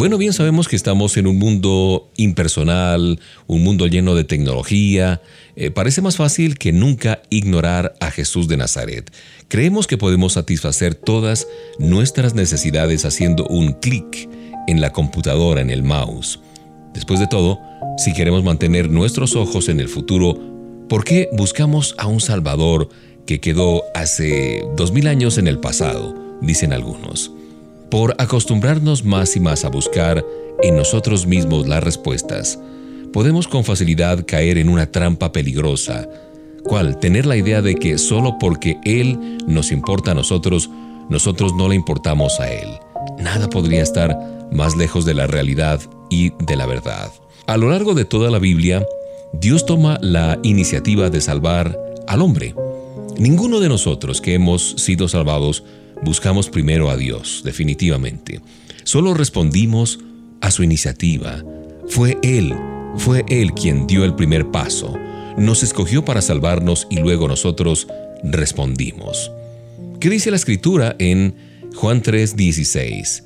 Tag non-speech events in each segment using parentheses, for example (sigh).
Bueno, bien sabemos que estamos en un mundo impersonal, un mundo lleno de tecnología. Eh, parece más fácil que nunca ignorar a Jesús de Nazaret. Creemos que podemos satisfacer todas nuestras necesidades haciendo un clic en la computadora, en el mouse. Después de todo, si queremos mantener nuestros ojos en el futuro, ¿por qué buscamos a un Salvador que quedó hace dos mil años en el pasado? Dicen algunos. Por acostumbrarnos más y más a buscar en nosotros mismos las respuestas, podemos con facilidad caer en una trampa peligrosa, cual tener la idea de que solo porque Él nos importa a nosotros, nosotros no le importamos a Él. Nada podría estar más lejos de la realidad y de la verdad. A lo largo de toda la Biblia, Dios toma la iniciativa de salvar al hombre. Ninguno de nosotros que hemos sido salvados buscamos primero a Dios, definitivamente. Solo respondimos a su iniciativa. Fue Él, fue Él quien dio el primer paso. Nos escogió para salvarnos y luego nosotros respondimos. ¿Qué dice la escritura en Juan 3:16?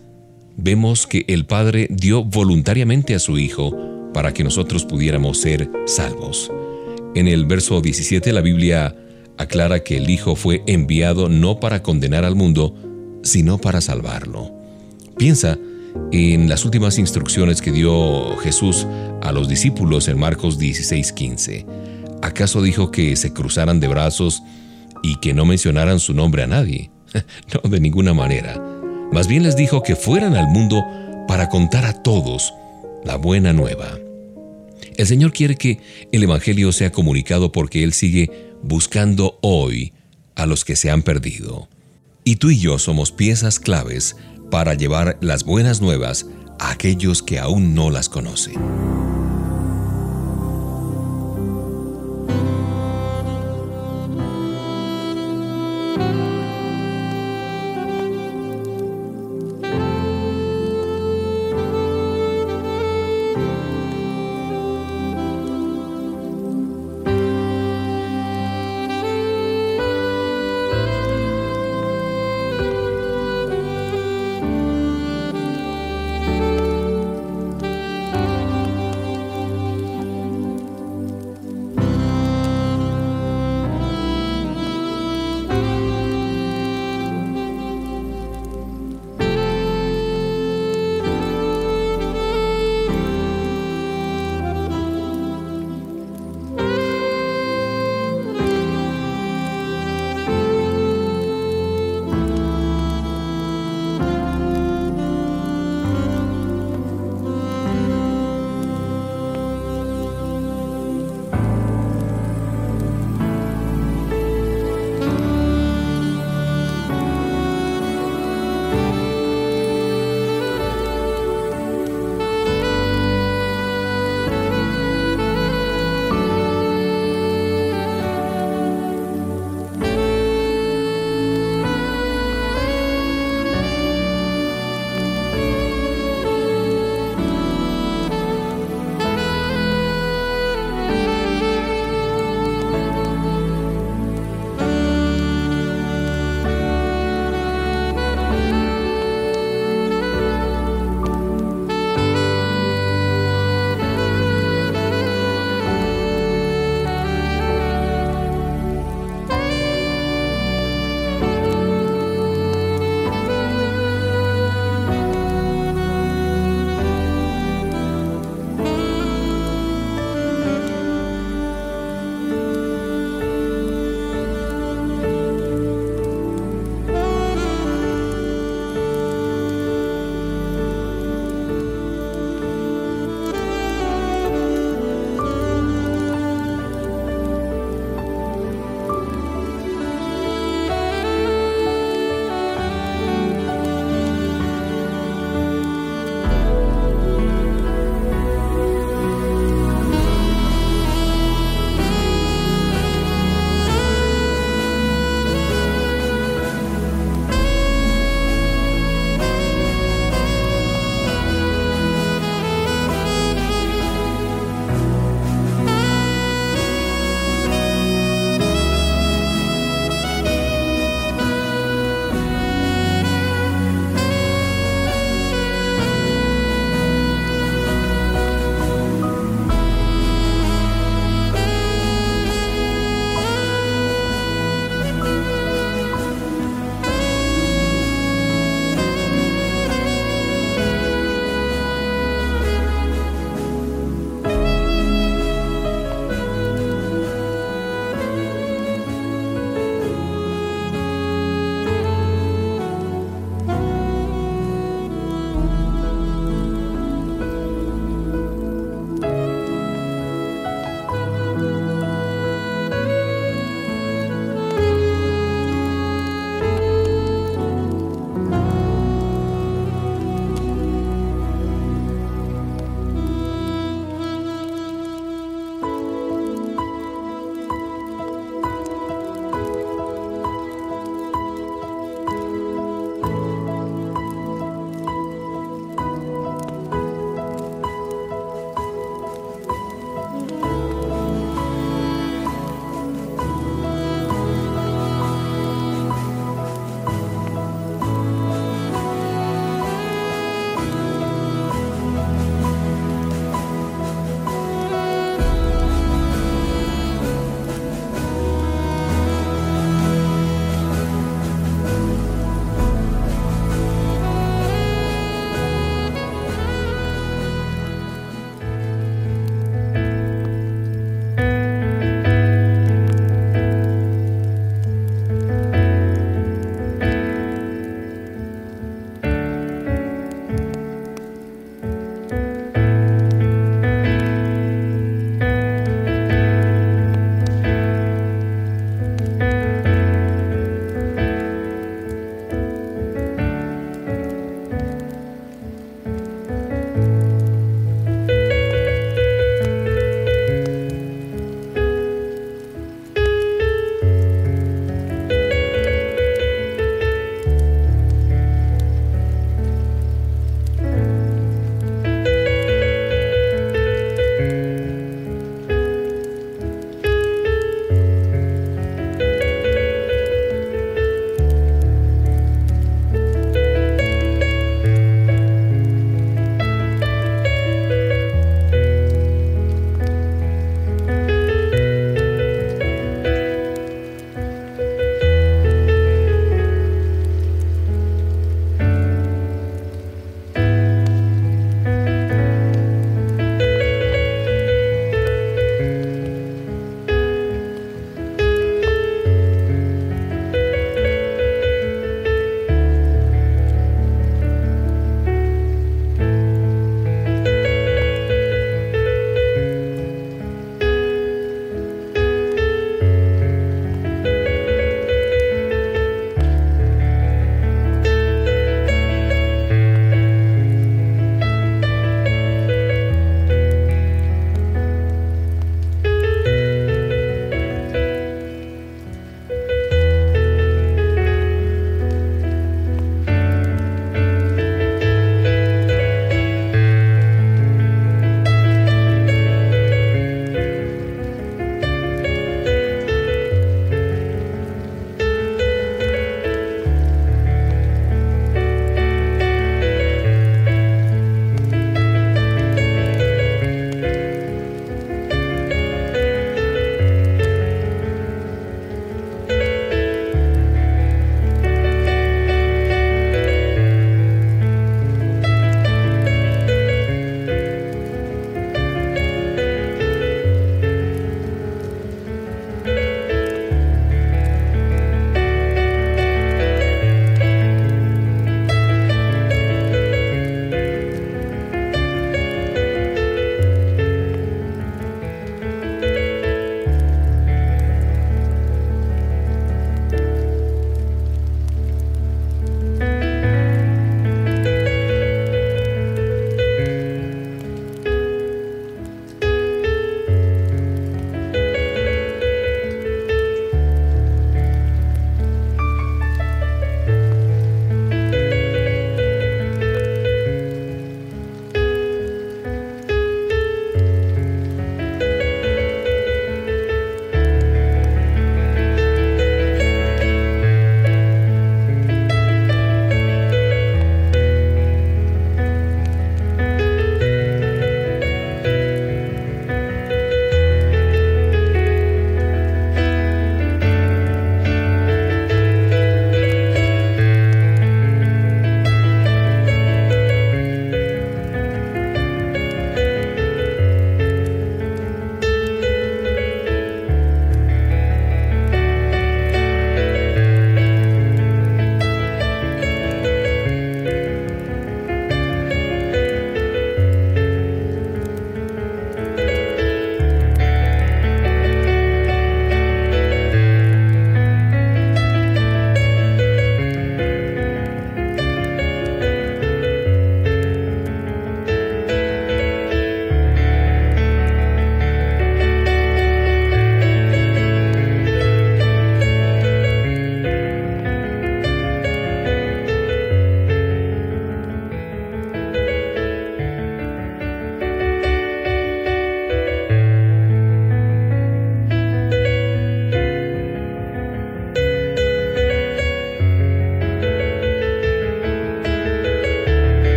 Vemos que el Padre dio voluntariamente a su Hijo para que nosotros pudiéramos ser salvos. En el verso 17 la Biblia aclara que el Hijo fue enviado no para condenar al mundo, sino para salvarlo. Piensa en las últimas instrucciones que dio Jesús a los discípulos en Marcos 16:15. ¿Acaso dijo que se cruzaran de brazos y que no mencionaran su nombre a nadie? (laughs) no, de ninguna manera. Más bien les dijo que fueran al mundo para contar a todos la buena nueva. El Señor quiere que el Evangelio sea comunicado porque Él sigue buscando hoy a los que se han perdido. Y tú y yo somos piezas claves para llevar las buenas nuevas a aquellos que aún no las conocen.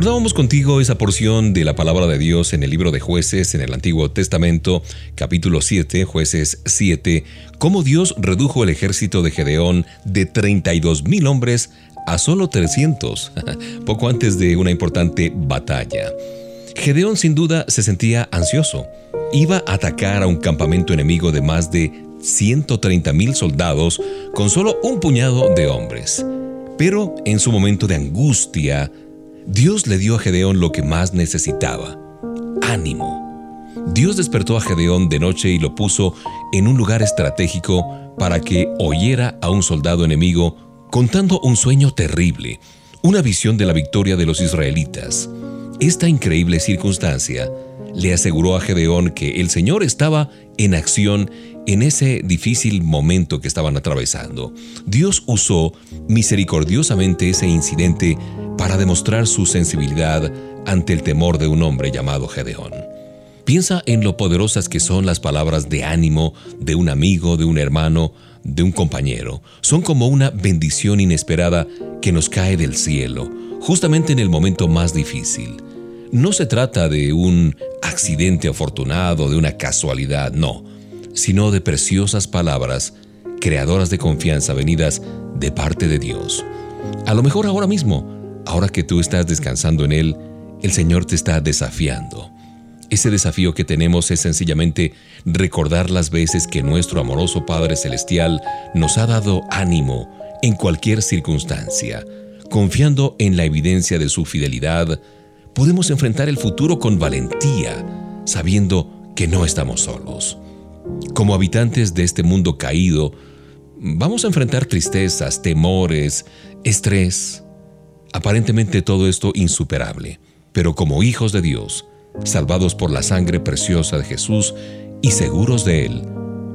Recordábamos contigo esa porción de la palabra de Dios en el libro de jueces en el Antiguo Testamento, capítulo 7, jueces 7, cómo Dios redujo el ejército de Gedeón de 32 mil hombres a solo 300, (laughs) poco antes de una importante batalla. Gedeón sin duda se sentía ansioso. Iba a atacar a un campamento enemigo de más de 130 mil soldados con solo un puñado de hombres. Pero en su momento de angustia, Dios le dio a Gedeón lo que más necesitaba, ánimo. Dios despertó a Gedeón de noche y lo puso en un lugar estratégico para que oyera a un soldado enemigo contando un sueño terrible, una visión de la victoria de los israelitas. Esta increíble circunstancia le aseguró a Gedeón que el Señor estaba en acción en ese difícil momento que estaban atravesando. Dios usó misericordiosamente ese incidente para demostrar su sensibilidad ante el temor de un hombre llamado Gedeón. Piensa en lo poderosas que son las palabras de ánimo de un amigo, de un hermano, de un compañero. Son como una bendición inesperada que nos cae del cielo, justamente en el momento más difícil. No se trata de un accidente afortunado, de una casualidad, no, sino de preciosas palabras creadoras de confianza venidas de parte de Dios. A lo mejor ahora mismo Ahora que tú estás descansando en Él, el Señor te está desafiando. Ese desafío que tenemos es sencillamente recordar las veces que nuestro amoroso Padre Celestial nos ha dado ánimo en cualquier circunstancia. Confiando en la evidencia de su fidelidad, podemos enfrentar el futuro con valentía, sabiendo que no estamos solos. Como habitantes de este mundo caído, vamos a enfrentar tristezas, temores, estrés, Aparentemente todo esto insuperable, pero como hijos de Dios, salvados por la sangre preciosa de Jesús y seguros de Él,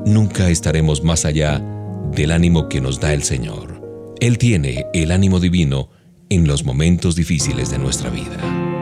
nunca estaremos más allá del ánimo que nos da el Señor. Él tiene el ánimo divino en los momentos difíciles de nuestra vida.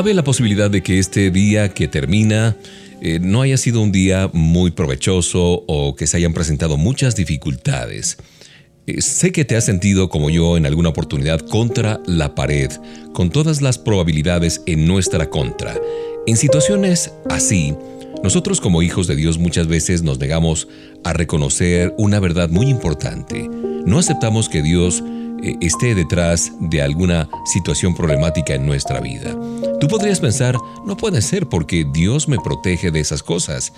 Cabe la posibilidad de que este día que termina eh, no haya sido un día muy provechoso o que se hayan presentado muchas dificultades. Eh, sé que te has sentido como yo en alguna oportunidad contra la pared, con todas las probabilidades en nuestra contra. En situaciones así, nosotros como hijos de Dios muchas veces nos negamos a reconocer una verdad muy importante. No aceptamos que Dios eh, esté detrás de alguna situación problemática en nuestra vida. Tú podrías pensar, no puede ser porque Dios me protege de esas cosas.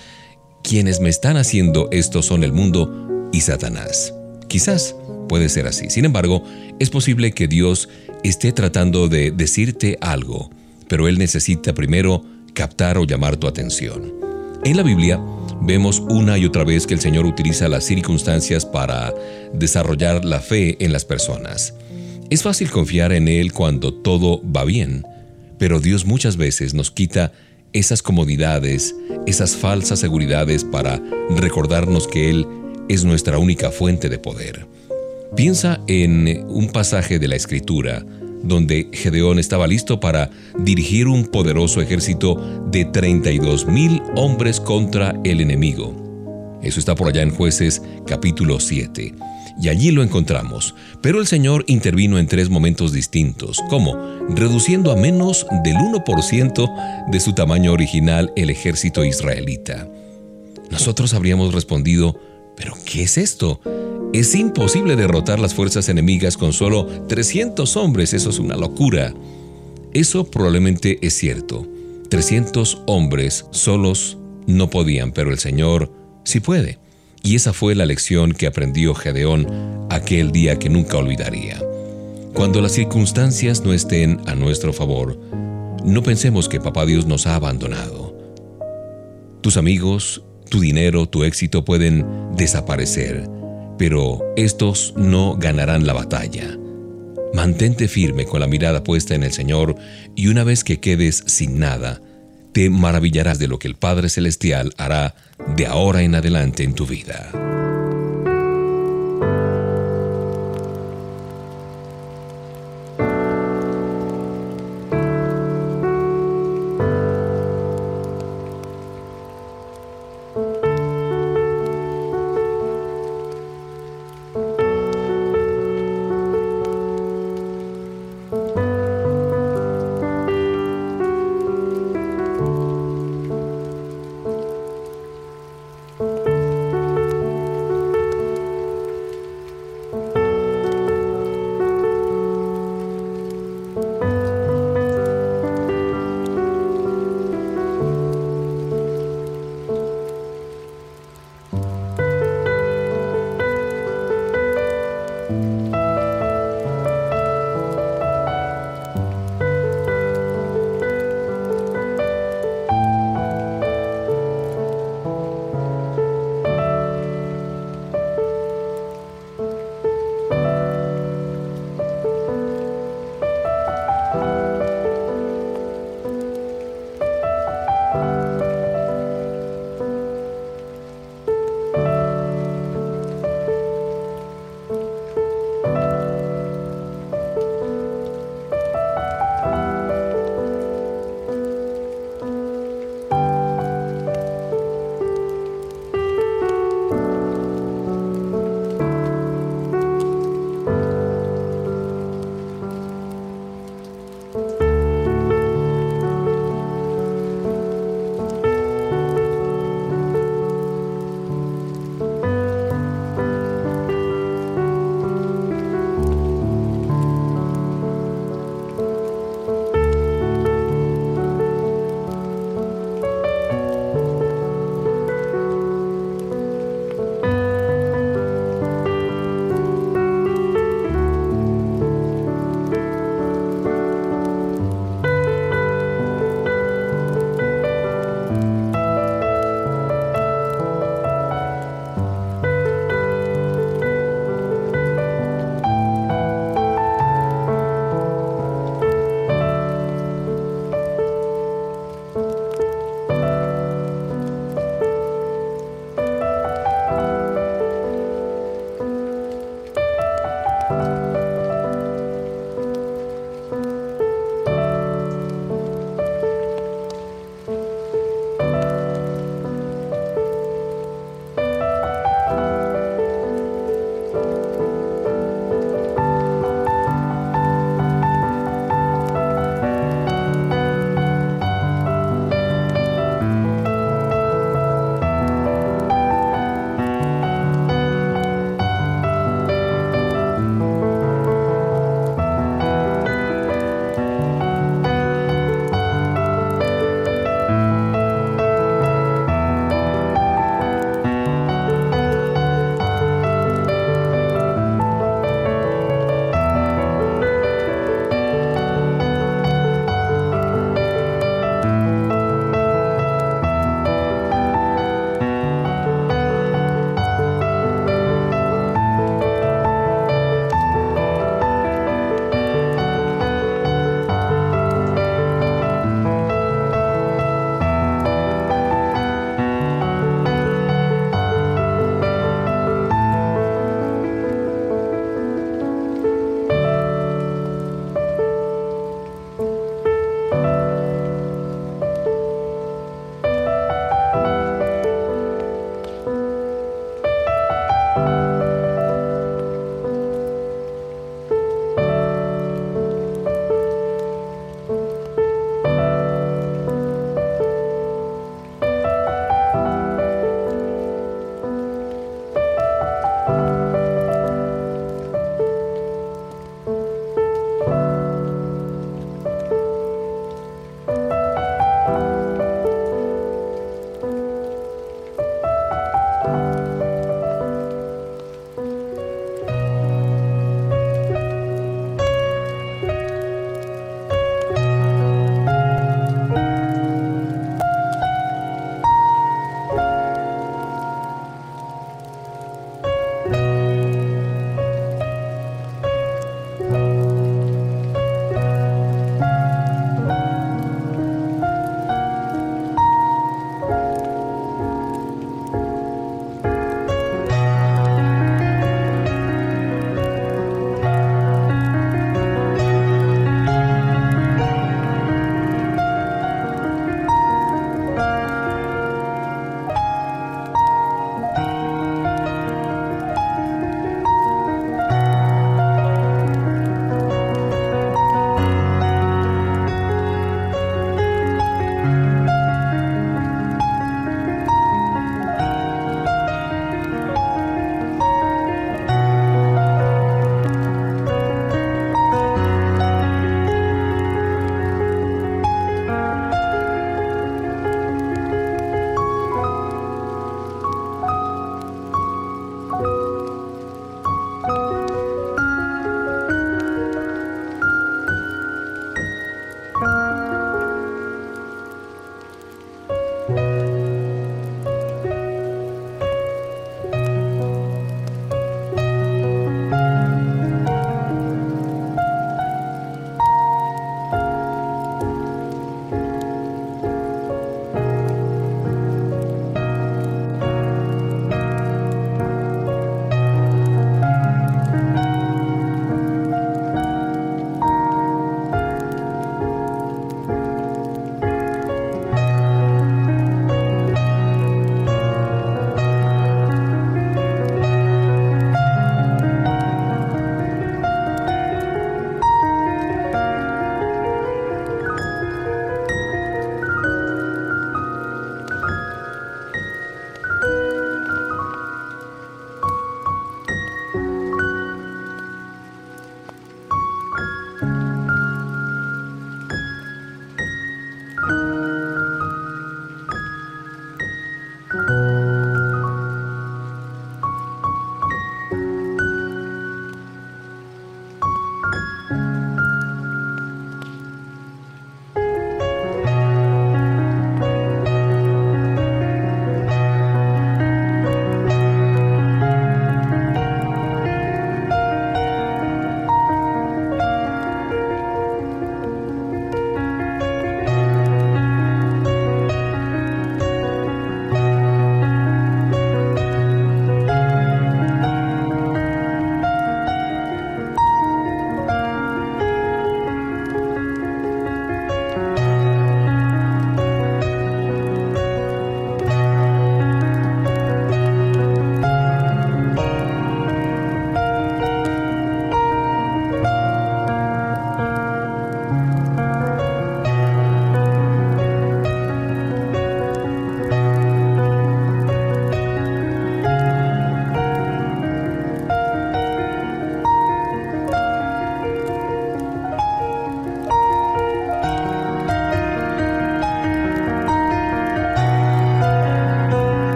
Quienes me están haciendo esto son el mundo y Satanás. Quizás puede ser así. Sin embargo, es posible que Dios esté tratando de decirte algo, pero Él necesita primero captar o llamar tu atención. En la Biblia vemos una y otra vez que el Señor utiliza las circunstancias para desarrollar la fe en las personas. Es fácil confiar en Él cuando todo va bien, pero Dios muchas veces nos quita esas comodidades, esas falsas seguridades para recordarnos que Él es nuestra única fuente de poder. Piensa en un pasaje de la Escritura donde Gedeón estaba listo para dirigir un poderoso ejército de 32 mil hombres contra el enemigo. Eso está por allá en jueces capítulo 7. Y allí lo encontramos. Pero el Señor intervino en tres momentos distintos, como reduciendo a menos del 1% de su tamaño original el ejército israelita. Nosotros habríamos respondido, ¿pero qué es esto? Es imposible derrotar las fuerzas enemigas con solo 300 hombres, eso es una locura. Eso probablemente es cierto. 300 hombres solos no podían, pero el Señor sí puede. Y esa fue la lección que aprendió Gedeón aquel día que nunca olvidaría. Cuando las circunstancias no estén a nuestro favor, no pensemos que Papá Dios nos ha abandonado. Tus amigos, tu dinero, tu éxito pueden desaparecer pero estos no ganarán la batalla. Mantente firme con la mirada puesta en el Señor y una vez que quedes sin nada, te maravillarás de lo que el Padre Celestial hará de ahora en adelante en tu vida.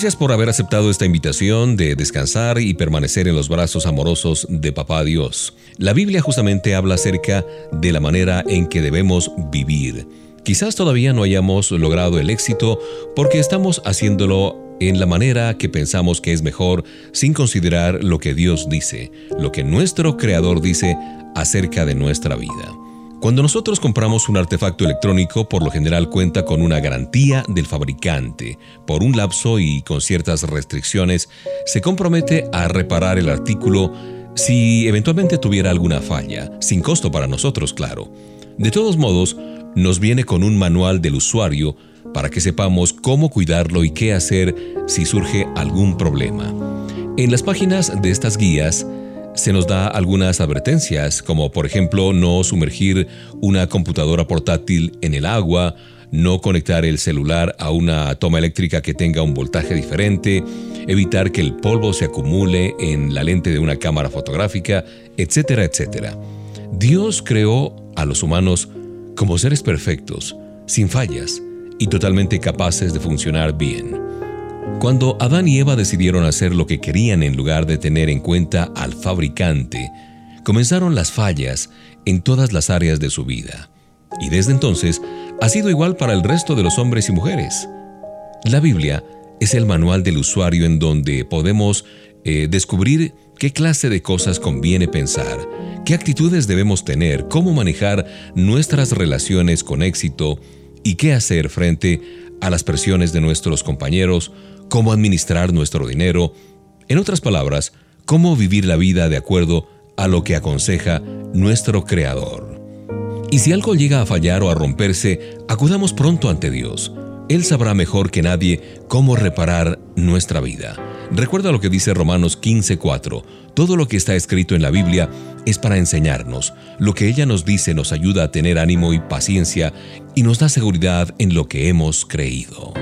Gracias por haber aceptado esta invitación de descansar y permanecer en los brazos amorosos de Papá Dios. La Biblia justamente habla acerca de la manera en que debemos vivir. Quizás todavía no hayamos logrado el éxito porque estamos haciéndolo en la manera que pensamos que es mejor sin considerar lo que Dios dice, lo que nuestro Creador dice acerca de nuestra vida. Cuando nosotros compramos un artefacto electrónico, por lo general cuenta con una garantía del fabricante. Por un lapso y con ciertas restricciones, se compromete a reparar el artículo si eventualmente tuviera alguna falla, sin costo para nosotros, claro. De todos modos, nos viene con un manual del usuario para que sepamos cómo cuidarlo y qué hacer si surge algún problema. En las páginas de estas guías se nos da algunas advertencias, como por ejemplo no sumergir una computadora portátil en el agua, no conectar el celular a una toma eléctrica que tenga un voltaje diferente, evitar que el polvo se acumule en la lente de una cámara fotográfica, etcétera, etcétera. Dios creó a los humanos como seres perfectos, sin fallas y totalmente capaces de funcionar bien. Cuando Adán y Eva decidieron hacer lo que querían en lugar de tener en cuenta al fabricante, comenzaron las fallas en todas las áreas de su vida. Y desde entonces ha sido igual para el resto de los hombres y mujeres. La Biblia es el manual del usuario en donde podemos eh, descubrir qué clase de cosas conviene pensar, qué actitudes debemos tener, cómo manejar nuestras relaciones con éxito y qué hacer frente a las presiones de nuestros compañeros cómo administrar nuestro dinero, en otras palabras, cómo vivir la vida de acuerdo a lo que aconseja nuestro Creador. Y si algo llega a fallar o a romperse, acudamos pronto ante Dios. Él sabrá mejor que nadie cómo reparar nuestra vida. Recuerda lo que dice Romanos 15:4. Todo lo que está escrito en la Biblia es para enseñarnos. Lo que ella nos dice nos ayuda a tener ánimo y paciencia y nos da seguridad en lo que hemos creído.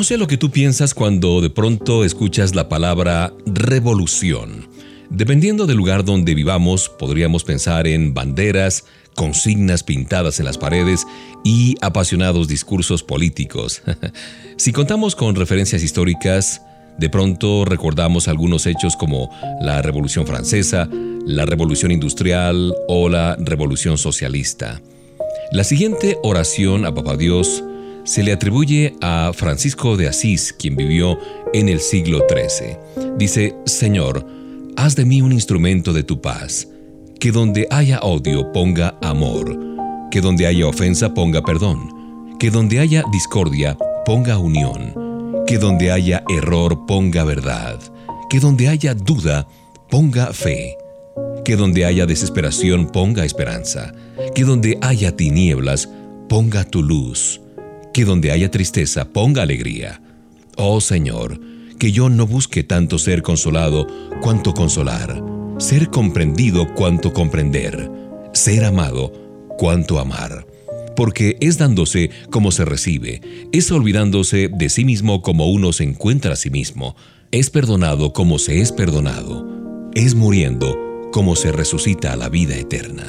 No sé lo que tú piensas cuando de pronto escuchas la palabra revolución. Dependiendo del lugar donde vivamos, podríamos pensar en banderas, consignas pintadas en las paredes y apasionados discursos políticos. (laughs) si contamos con referencias históricas, de pronto recordamos algunos hechos como la Revolución Francesa, la Revolución Industrial o la Revolución Socialista. La siguiente oración a Papá Dios se le atribuye a Francisco de Asís, quien vivió en el siglo XIII. Dice, Señor, haz de mí un instrumento de tu paz, que donde haya odio ponga amor, que donde haya ofensa ponga perdón, que donde haya discordia ponga unión, que donde haya error ponga verdad, que donde haya duda ponga fe, que donde haya desesperación ponga esperanza, que donde haya tinieblas ponga tu luz, que donde haya tristeza ponga alegría. Oh Señor, que yo no busque tanto ser consolado cuanto consolar, ser comprendido cuanto comprender, ser amado cuanto amar. Porque es dándose como se recibe, es olvidándose de sí mismo como uno se encuentra a sí mismo, es perdonado como se es perdonado, es muriendo como se resucita a la vida eterna.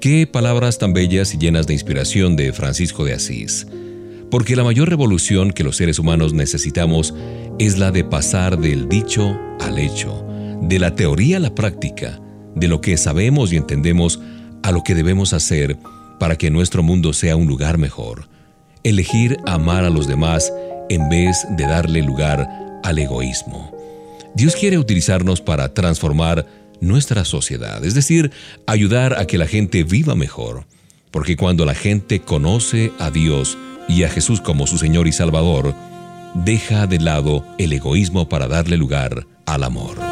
Qué palabras tan bellas y llenas de inspiración de Francisco de Asís. Porque la mayor revolución que los seres humanos necesitamos es la de pasar del dicho al hecho, de la teoría a la práctica, de lo que sabemos y entendemos a lo que debemos hacer para que nuestro mundo sea un lugar mejor. Elegir amar a los demás en vez de darle lugar al egoísmo. Dios quiere utilizarnos para transformar nuestra sociedad, es decir, ayudar a que la gente viva mejor. Porque cuando la gente conoce a Dios y a Jesús como su Señor y Salvador, deja de lado el egoísmo para darle lugar al amor.